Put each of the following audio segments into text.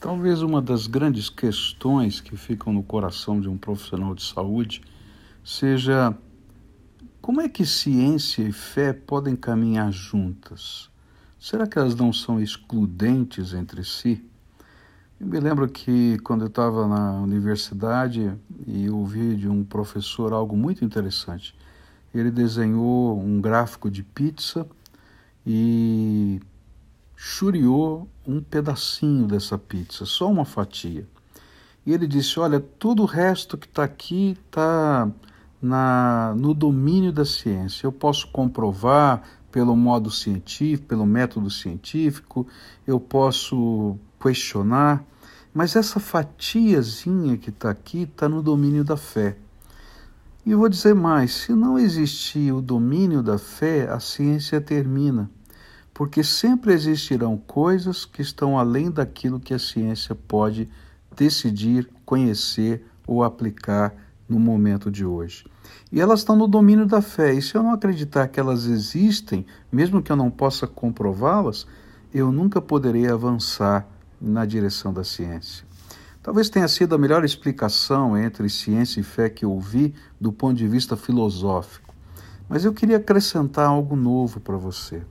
Talvez uma das grandes questões que ficam no coração de um profissional de saúde seja como é que ciência e fé podem caminhar juntas? Será que elas não são excludentes entre si? Eu me lembro que quando eu estava na universidade e ouvi de um professor algo muito interessante. Ele desenhou um gráfico de pizza e churiou um pedacinho dessa pizza, só uma fatia. E ele disse: Olha, todo o resto que está aqui está no domínio da ciência. Eu posso comprovar pelo modo científico, pelo método científico, eu posso questionar, mas essa fatiazinha que está aqui está no domínio da fé. E eu vou dizer mais: se não existir o domínio da fé, a ciência termina porque sempre existirão coisas que estão além daquilo que a ciência pode decidir, conhecer ou aplicar no momento de hoje. E elas estão no domínio da fé. E se eu não acreditar que elas existem, mesmo que eu não possa comprová-las, eu nunca poderei avançar na direção da ciência. Talvez tenha sido a melhor explicação entre ciência e fé que eu ouvi do ponto de vista filosófico. Mas eu queria acrescentar algo novo para você.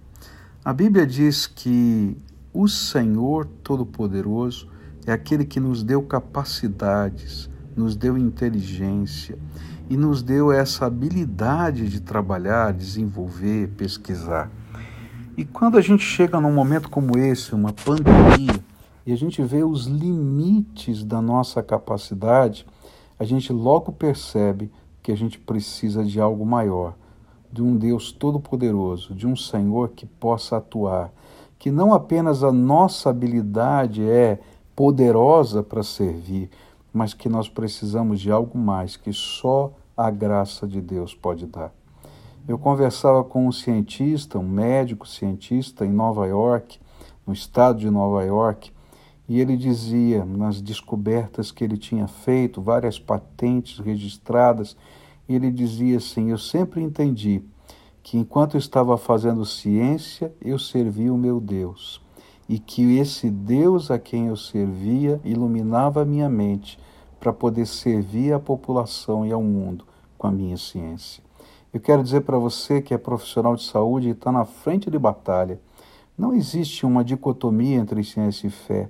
A Bíblia diz que o Senhor Todo-Poderoso é aquele que nos deu capacidades, nos deu inteligência e nos deu essa habilidade de trabalhar, desenvolver, pesquisar. E quando a gente chega num momento como esse, uma pandemia, e a gente vê os limites da nossa capacidade, a gente logo percebe que a gente precisa de algo maior de um Deus todo-poderoso, de um Senhor que possa atuar, que não apenas a nossa habilidade é poderosa para servir, mas que nós precisamos de algo mais que só a graça de Deus pode dar. Eu conversava com um cientista, um médico cientista em Nova York, no estado de Nova York, e ele dizia, nas descobertas que ele tinha feito, várias patentes registradas, e ele dizia assim: Eu sempre entendi que enquanto estava fazendo ciência, eu servia o meu Deus, e que esse Deus a quem eu servia iluminava a minha mente para poder servir a população e ao mundo com a minha ciência. Eu quero dizer para você que é profissional de saúde e está na frente de batalha. Não existe uma dicotomia entre ciência e fé.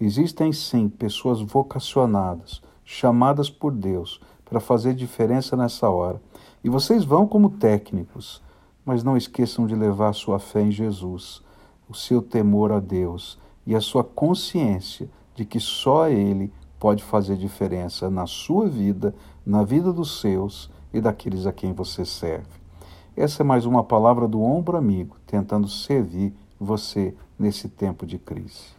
Existem sim pessoas vocacionadas, chamadas por Deus para fazer diferença nessa hora. E vocês vão como técnicos, mas não esqueçam de levar a sua fé em Jesus, o seu temor a Deus e a sua consciência de que só Ele pode fazer diferença na sua vida, na vida dos seus e daqueles a quem você serve. Essa é mais uma palavra do ombro amigo, tentando servir você nesse tempo de crise.